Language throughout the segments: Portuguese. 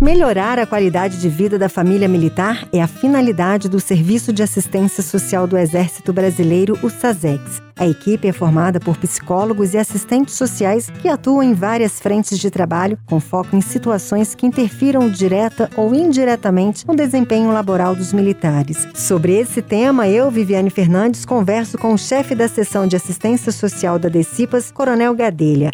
Melhorar a qualidade de vida da família militar é a finalidade do Serviço de Assistência Social do Exército Brasileiro, o SASEX. A equipe é formada por psicólogos e assistentes sociais que atuam em várias frentes de trabalho, com foco em situações que interfiram direta ou indiretamente no desempenho laboral dos militares. Sobre esse tema, eu, Viviane Fernandes, converso com o chefe da seção de assistência social da Decipas, Coronel Gadelha.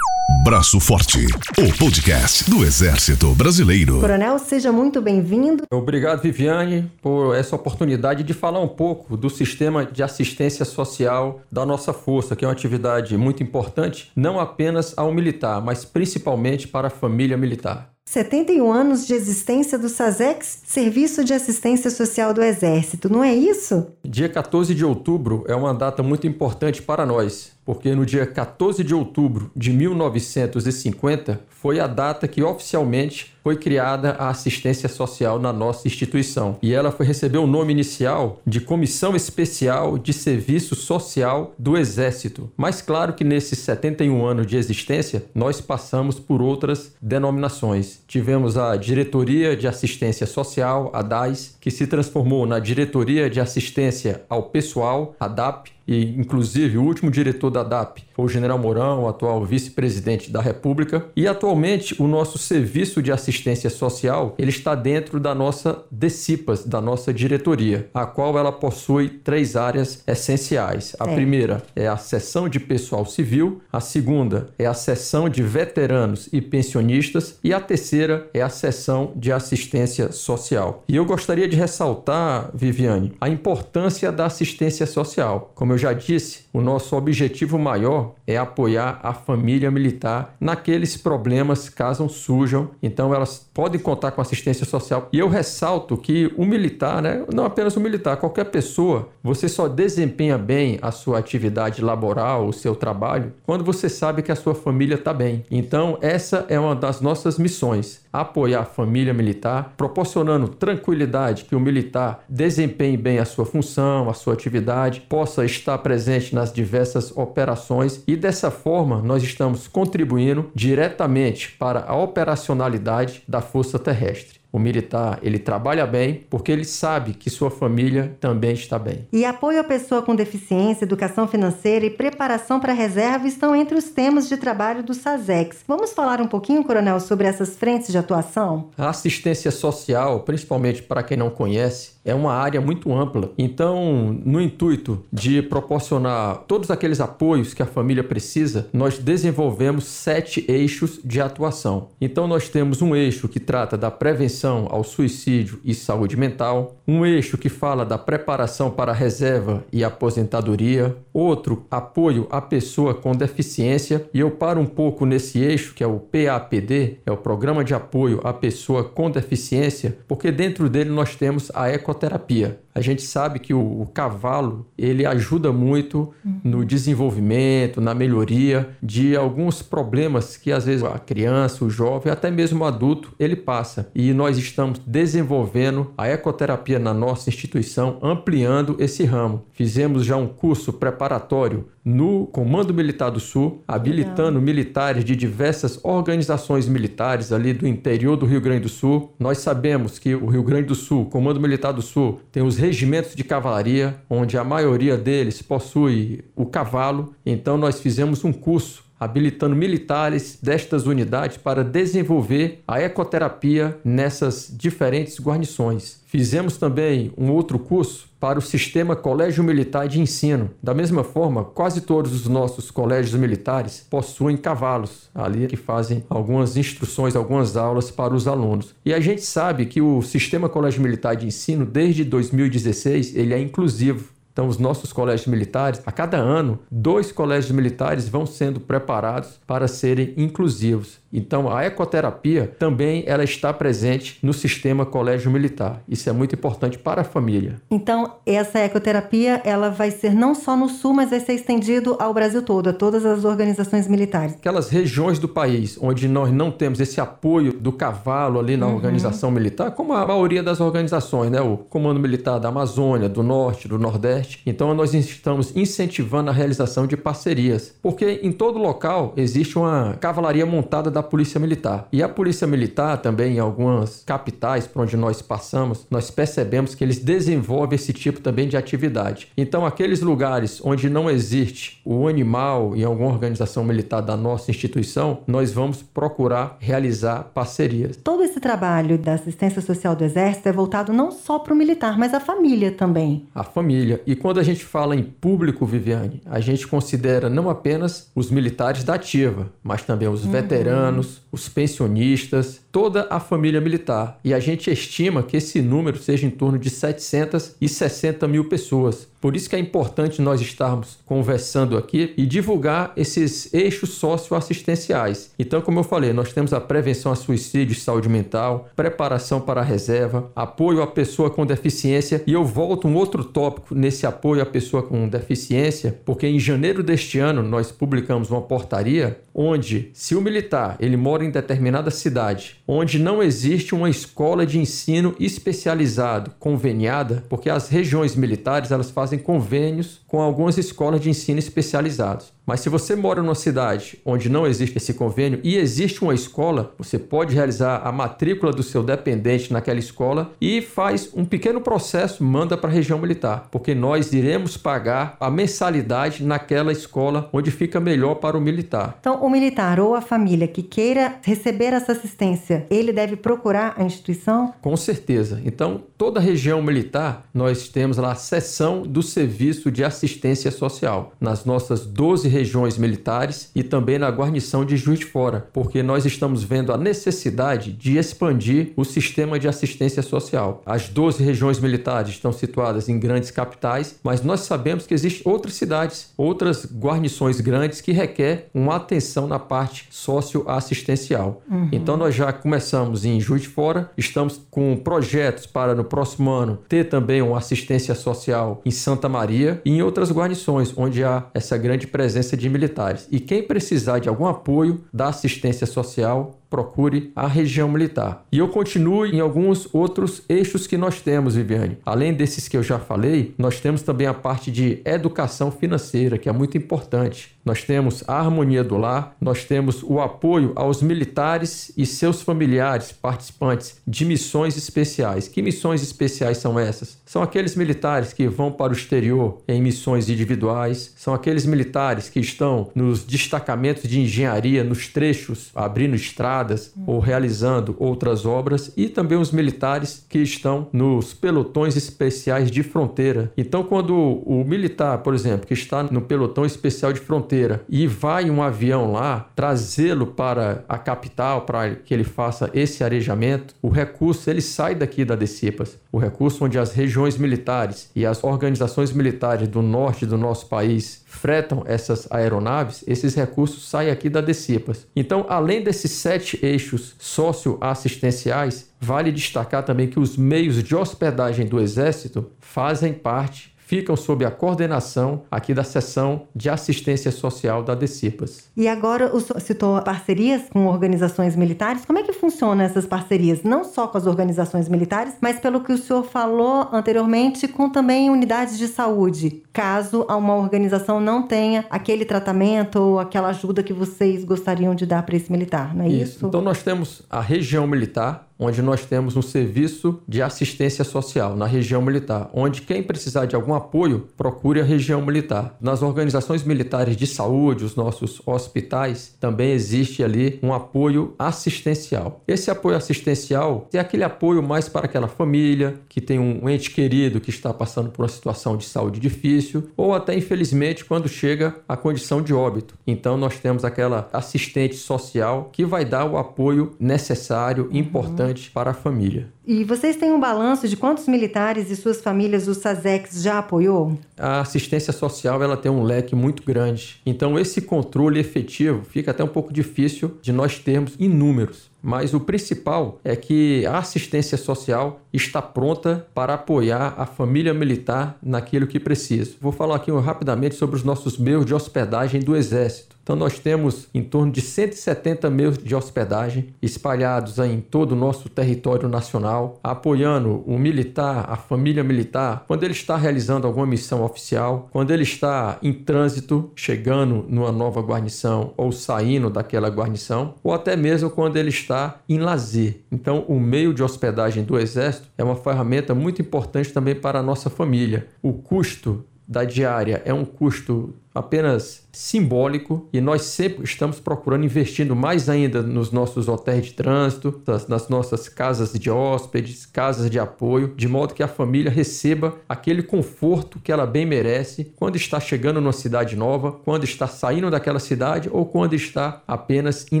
Braço Forte, o podcast do Exército Brasileiro. Coronel, seja muito bem-vindo. Obrigado, Viviane, por essa oportunidade de falar um pouco do sistema de assistência social da nossa força, que é uma atividade muito importante, não apenas ao militar, mas principalmente para a família militar. 71 anos de existência do SASEX, Serviço de Assistência Social do Exército, não é isso? Dia 14 de outubro é uma data muito importante para nós, porque no dia 14 de outubro de 1950 foi a data que oficialmente foi criada a assistência social na nossa instituição. E ela foi receber o nome inicial de Comissão Especial de Serviço Social do Exército. Mas claro que nesses 71 anos de existência, nós passamos por outras denominações. Tivemos a Diretoria de Assistência Social, a DAS, que se transformou na Diretoria de Assistência ao Pessoal, a DAP, e inclusive o último diretor da DAP foi o General Mourão, o atual vice-presidente da República, e atualmente o nosso serviço de assistência social, ele está dentro da nossa DECIPAS, da nossa diretoria, a qual ela possui três áreas essenciais. A é. primeira é a seção de pessoal civil, a segunda é a seção de veteranos e pensionistas e a terceira é a seção de assistência social. E eu gostaria de ressaltar, Viviane, a importância da assistência social. Como eu já disse, o nosso objetivo maior é apoiar a família militar naqueles problemas caso surjam. Então elas podem contar com assistência social. E eu ressalto que o militar, né, não apenas o militar, qualquer pessoa, você só desempenha bem a sua atividade laboral, o seu trabalho, quando você sabe que a sua família está bem. Então essa é uma das nossas missões, apoiar a família militar, proporcionando tranquilidade que o militar desempenhe bem a sua função, a sua atividade, possa estar presente nas diversas operações e dessa forma nós estamos contribuindo diretamente para a operacionalidade da Força Terrestre. O militar, ele trabalha bem porque ele sabe que sua família também está bem. E apoio à pessoa com deficiência, educação financeira e preparação para a reserva estão entre os temas de trabalho do SASEX. Vamos falar um pouquinho, Coronel, sobre essas frentes de atuação? A assistência social, principalmente para quem não conhece, é uma área muito ampla. Então, no intuito de proporcionar todos aqueles apoios que a família precisa, nós desenvolvemos sete eixos de atuação. Então, nós temos um eixo que trata da prevenção ao suicídio e saúde mental, um eixo que fala da preparação para reserva e aposentadoria, outro, apoio à pessoa com deficiência, e eu paro um pouco nesse eixo que é o PAPD, é o Programa de Apoio à Pessoa com Deficiência, porque dentro dele nós temos a eco ecoterapia. A gente sabe que o, o cavalo ele ajuda muito uhum. no desenvolvimento, na melhoria de alguns problemas que às vezes a criança, o jovem, até mesmo o adulto, ele passa. E nós estamos desenvolvendo a ecoterapia na nossa instituição, ampliando esse ramo. Fizemos já um curso preparatório no Comando Militar do Sul, habilitando Legal. militares de diversas organizações militares ali do interior do Rio Grande do Sul. Nós sabemos que o Rio Grande do Sul, Comando Militar do Sul, tem os regimentos de cavalaria, onde a maioria deles possui o cavalo. Então nós fizemos um curso habilitando militares destas unidades para desenvolver a ecoterapia nessas diferentes guarnições. Fizemos também um outro curso para o sistema Colégio Militar de Ensino. Da mesma forma, quase todos os nossos colégios militares possuem cavalos ali que fazem algumas instruções, algumas aulas para os alunos. E a gente sabe que o sistema Colégio Militar de Ensino, desde 2016, ele é inclusivo. Então, os nossos colégios militares, a cada ano, dois colégios militares vão sendo preparados para serem inclusivos. Então, a ecoterapia também ela está presente no sistema colégio militar. Isso é muito importante para a família. Então, essa ecoterapia ela vai ser não só no Sul, mas vai ser estendido ao Brasil todo, a todas as organizações militares. Aquelas regiões do país onde nós não temos esse apoio do cavalo ali na uhum. organização militar, como a maioria das organizações, né? O Comando Militar da Amazônia, do Norte, do Nordeste, Nordeste. Então nós estamos incentivando a realização de parcerias, porque em todo local existe uma cavalaria montada da Polícia Militar. E a Polícia Militar também em algumas capitais por onde nós passamos, nós percebemos que eles desenvolvem esse tipo também de atividade. Então aqueles lugares onde não existe o animal em alguma organização militar da nossa instituição, nós vamos procurar realizar parcerias. Todo esse trabalho da assistência social do Exército é voltado não só para o militar, mas à família também. A família. E quando a gente fala em público, Viviane, a gente considera não apenas os militares da ativa, mas também os uhum. veteranos, os pensionistas, toda a família militar. E a gente estima que esse número seja em torno de 760 mil pessoas. Por isso que é importante nós estarmos conversando aqui e divulgar esses eixos socioassistenciais. Então, como eu falei, nós temos a prevenção a suicídio e saúde mental, preparação para a reserva, apoio à pessoa com deficiência. E eu volto um outro tópico nesse apoio à pessoa com deficiência, porque em janeiro deste ano nós publicamos uma portaria onde, se o militar ele mora em determinada cidade, onde não existe uma escola de ensino especializado conveniada, porque as regiões militares elas fazem convênios com algumas escolas de ensino especializados. Mas se você mora numa cidade onde não existe esse convênio e existe uma escola, você pode realizar a matrícula do seu dependente naquela escola e faz um pequeno processo, manda para a região militar, porque nós iremos pagar a mensalidade naquela escola onde fica melhor para o militar. Então, o militar ou a família que queira receber essa assistência, ele deve procurar a instituição? Com certeza. Então, toda a região militar, nós temos lá a seção do serviço de assistência social. Nas nossas 12 regiões militares e também na guarnição de Juiz de Fora, porque nós estamos vendo a necessidade de expandir o sistema de assistência social. As 12 regiões militares estão situadas em grandes capitais, mas nós sabemos que existem outras cidades, outras guarnições grandes que requer uma atenção na parte socioassistencial. Uhum. Então nós já começamos em Juiz de Fora, estamos com projetos para no próximo ano ter também uma assistência social em Santa Maria e em outras guarnições onde há essa grande presença presença de militares. E quem precisar de algum apoio da assistência social, procure a região militar. E eu continuo em alguns outros eixos que nós temos, Viviane. Além desses que eu já falei, nós temos também a parte de educação financeira, que é muito importante. Nós temos a harmonia do lar, nós temos o apoio aos militares e seus familiares participantes de missões especiais. Que missões especiais são essas? São aqueles militares que vão para o exterior em missões individuais, são aqueles militares que estão nos destacamentos de engenharia, nos trechos abrindo estradas ou realizando outras obras, e também os militares que estão nos pelotões especiais de fronteira. Então, quando o militar, por exemplo, que está no pelotão especial de fronteira e vai um avião lá trazê-lo para a capital para que ele faça esse arejamento, o recurso ele sai daqui da Decipas. O recurso onde as regiões militares e as organizações militares do norte do nosso país fretam essas aeronaves, esses recursos saem aqui da Decipas. Então, além desses sete eixos socioassistenciais, vale destacar também que os meios de hospedagem do Exército fazem parte ficam sob a coordenação aqui da seção de assistência social da DECIPAS. E agora o senhor citou parcerias com organizações militares. Como é que funcionam essas parcerias? Não só com as organizações militares, mas pelo que o senhor falou anteriormente, com também unidades de saúde, caso uma organização não tenha aquele tratamento ou aquela ajuda que vocês gostariam de dar para esse militar, não é isso? isso? Então nós temos a região militar, onde nós temos um serviço de assistência social na região militar, onde quem precisar de algum apoio, procure a região militar. Nas organizações militares de saúde, os nossos hospitais, também existe ali um apoio assistencial. Esse apoio assistencial é aquele apoio mais para aquela família que tem um ente querido que está passando por uma situação de saúde difícil, ou até infelizmente quando chega a condição de óbito. Então nós temos aquela assistente social que vai dar o apoio necessário, importante para a família. E vocês têm um balanço de quantos militares e suas famílias o SASEX já apoiou? A assistência social ela tem um leque muito grande. Então esse controle efetivo fica até um pouco difícil de nós termos em números. Mas o principal é que a assistência social está pronta para apoiar a família militar naquilo que precisa. Vou falar aqui rapidamente sobre os nossos meios de hospedagem do Exército. Então nós temos em torno de 170 meios de hospedagem espalhados em todo o nosso território nacional apoiando o militar, a família militar, quando ele está realizando alguma missão oficial, quando ele está em trânsito, chegando numa nova guarnição ou saindo daquela guarnição, ou até mesmo quando ele está em lazer. Então, o meio de hospedagem do Exército é uma ferramenta muito importante também para a nossa família. O custo da diária é um custo apenas simbólico e nós sempre estamos procurando investindo mais ainda nos nossos hotéis de trânsito, nas nossas casas de hóspedes, casas de apoio, de modo que a família receba aquele conforto que ela bem merece quando está chegando numa cidade nova, quando está saindo daquela cidade ou quando está apenas em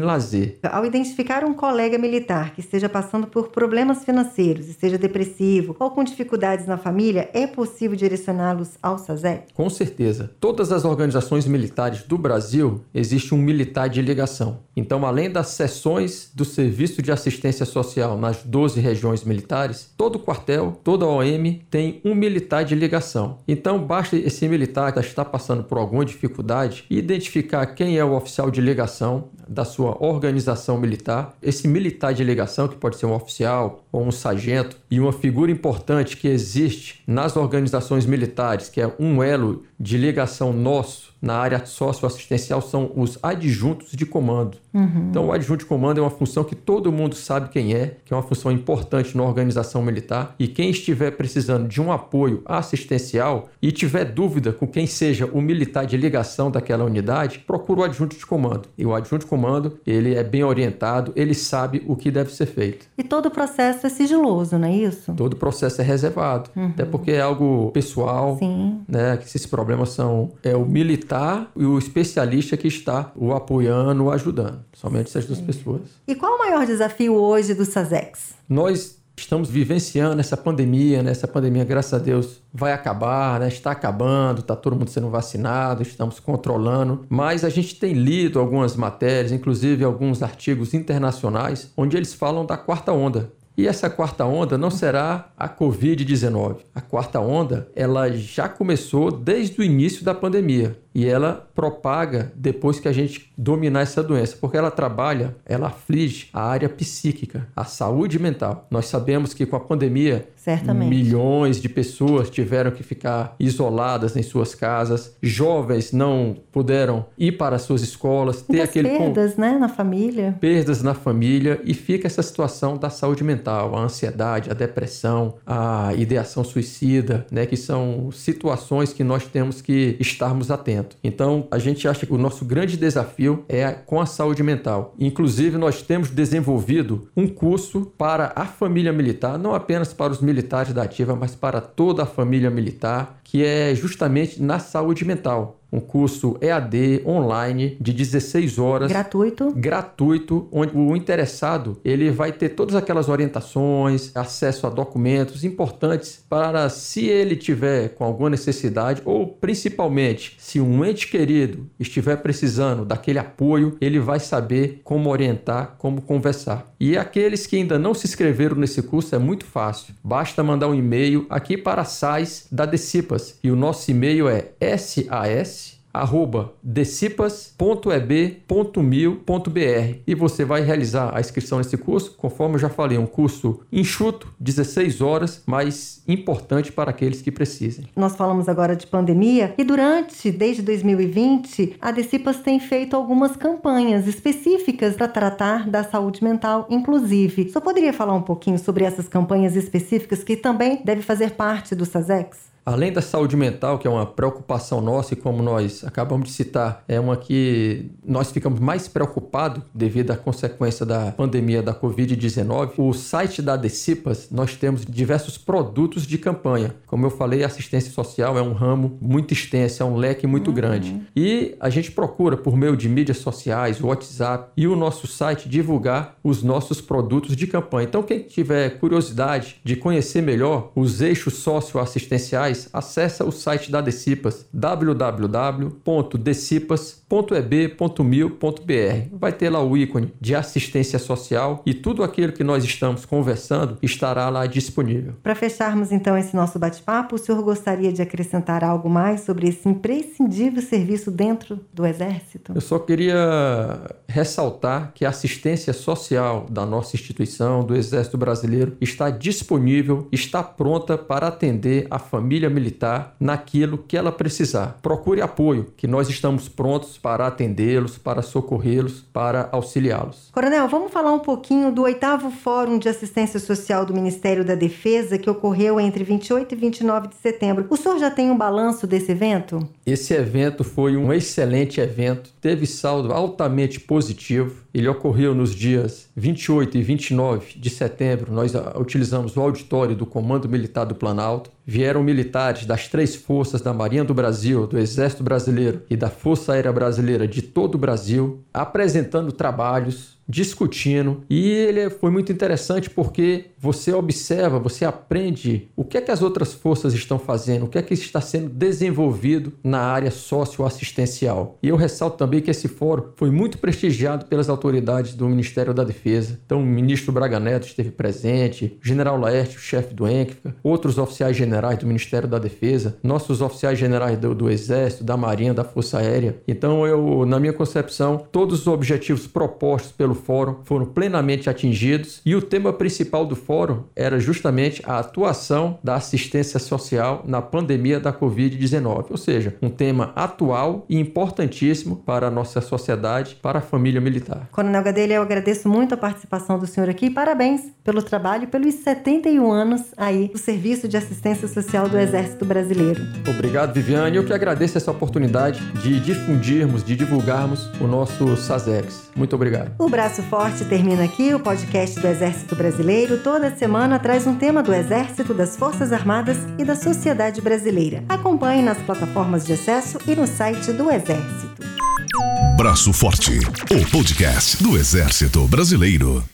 lazer. Ao identificar um colega militar que esteja passando por problemas financeiros, esteja depressivo ou com dificuldades na família, é possível direcioná-los ao SASEC? Com certeza. Todas as organizações militares militares do Brasil, existe um militar de ligação. Então, além das seções do Serviço de Assistência Social nas 12 regiões militares, todo quartel, toda OM tem um militar de ligação. Então, basta esse militar que está passando por alguma dificuldade identificar quem é o oficial de ligação da sua organização militar. Esse militar de ligação, que pode ser um oficial ou um sargento, e uma figura importante que existe nas organizações militares, que é um elo de ligação nosso gosto na área socioassistencial são os adjuntos de comando. Uhum. Então, o adjunto de comando é uma função que todo mundo sabe quem é, que é uma função importante na organização militar. E quem estiver precisando de um apoio assistencial e tiver dúvida com quem seja o militar de ligação daquela unidade, procura o adjunto de comando. E o adjunto de comando, ele é bem orientado, ele sabe o que deve ser feito. E todo o processo é sigiloso, não é isso? Todo o processo é reservado. Uhum. Até porque é algo pessoal, Sim. né? Que esses problemas são é o militar e o especialista que está o apoiando, o ajudando. Somente essas duas pessoas. E qual o maior desafio hoje do SASEX? Nós estamos vivenciando essa pandemia, né? Essa pandemia, graças a Deus, vai acabar, né? Está acabando, está todo mundo sendo vacinado, estamos controlando. Mas a gente tem lido algumas matérias, inclusive alguns artigos internacionais, onde eles falam da quarta onda. E essa quarta onda não será a Covid-19. A quarta onda, ela já começou desde o início da pandemia e ela propaga depois que a gente dominar essa doença, porque ela trabalha, ela aflige a área psíquica, a saúde mental. Nós sabemos que com a pandemia, Certamente. milhões de pessoas tiveram que ficar isoladas em suas casas, jovens não puderam ir para as suas escolas, ter Muitas aquele perdas, né, na família. Perdas na família e fica essa situação da saúde mental, a ansiedade, a depressão, a ideação suicida, né, que são situações que nós temos que estarmos atentos. Então, a gente acha que o nosso grande desafio é com a saúde mental. Inclusive, nós temos desenvolvido um curso para a família militar, não apenas para os militares da ativa, mas para toda a família militar, que é justamente na saúde mental um curso EAD online de 16 horas. Gratuito. Gratuito, onde o interessado ele vai ter todas aquelas orientações, acesso a documentos importantes para se ele tiver com alguma necessidade ou principalmente se um ente querido estiver precisando daquele apoio, ele vai saber como orientar, como conversar. E aqueles que ainda não se inscreveram nesse curso é muito fácil. Basta mandar um e-mail aqui para a SAIS da Decipas e o nosso e-mail é sas arroba decipas.eb.mil.br e você vai realizar a inscrição nesse curso, conforme eu já falei, um curso enxuto, 16 horas, mas importante para aqueles que precisem. Nós falamos agora de pandemia e durante, desde 2020, a Decipas tem feito algumas campanhas específicas para tratar da saúde mental, inclusive. Só poderia falar um pouquinho sobre essas campanhas específicas que também deve fazer parte do SASEX? Além da saúde mental, que é uma preocupação nossa e como nós acabamos de citar, é uma que nós ficamos mais preocupados devido à consequência da pandemia da Covid-19, o site da Decipas nós temos diversos produtos de campanha. Como eu falei, a assistência social é um ramo muito extenso, é um leque muito uhum. grande. E a gente procura, por meio de mídias sociais, WhatsApp e o nosso site, divulgar os nossos produtos de campanha. Então, quem tiver curiosidade de conhecer melhor os eixos socioassistenciais, mais, acesse o site da Decipas, www.decipas.eb.mil.br. Vai ter lá o ícone de assistência social e tudo aquilo que nós estamos conversando estará lá disponível. Para fecharmos então esse nosso bate-papo, o senhor gostaria de acrescentar algo mais sobre esse imprescindível serviço dentro do Exército? Eu só queria ressaltar que a assistência social da nossa instituição, do Exército Brasileiro, está disponível, está pronta para atender a família militar naquilo que ela precisar. Procure apoio, que nós estamos prontos para atendê-los, para socorrê-los, para auxiliá-los. Coronel, vamos falar um pouquinho do oitavo Fórum de Assistência Social do Ministério da Defesa que ocorreu entre 28 e 29 de setembro. O senhor já tem um balanço desse evento? Esse evento foi um excelente evento, teve saldo altamente positivo. Ele ocorreu nos dias 28 e 29 de setembro. Nós ah, utilizamos o auditório do Comando Militar do Planalto. Vieram militares das três forças da Marinha do Brasil, do Exército Brasileiro e da Força Aérea Brasileira de todo o Brasil, apresentando trabalhos, discutindo e ele foi muito interessante porque você observa, você aprende o que é que as outras forças estão fazendo, o que é que está sendo desenvolvido na área socioassistencial. E eu ressalto também que esse fórum foi muito prestigiado pelas autoridades do Ministério da Defesa. Então, o ministro Braga Neto esteve presente, o general Laerte, o chefe do ENCFA, outros oficiais generais do Ministério da Defesa, nossos oficiais generais do, do Exército, da Marinha, da Força Aérea. Então, eu, na minha concepção, todos os objetivos propostos pelo fórum foram plenamente atingidos e o tema principal do fórum era justamente a atuação da assistência social na pandemia da Covid-19, ou seja, um tema atual e importantíssimo para a nossa sociedade, para a família militar. Coronel Gadelha, eu agradeço muito a participação do senhor aqui. Parabéns pelo trabalho, pelos 71 anos aí do Serviço de Assistência Social do Exército Brasileiro. Obrigado, Viviane. Eu que agradeço essa oportunidade de difundirmos, de divulgarmos o nosso SASEX. Muito obrigado. O Braço Forte termina aqui. O podcast do Exército Brasileiro toda semana traz um tema do Exército, das Forças Armadas e da sociedade brasileira. Acompanhe nas plataformas de acesso e no site do Exército. Braço Forte, o podcast do Exército Brasileiro.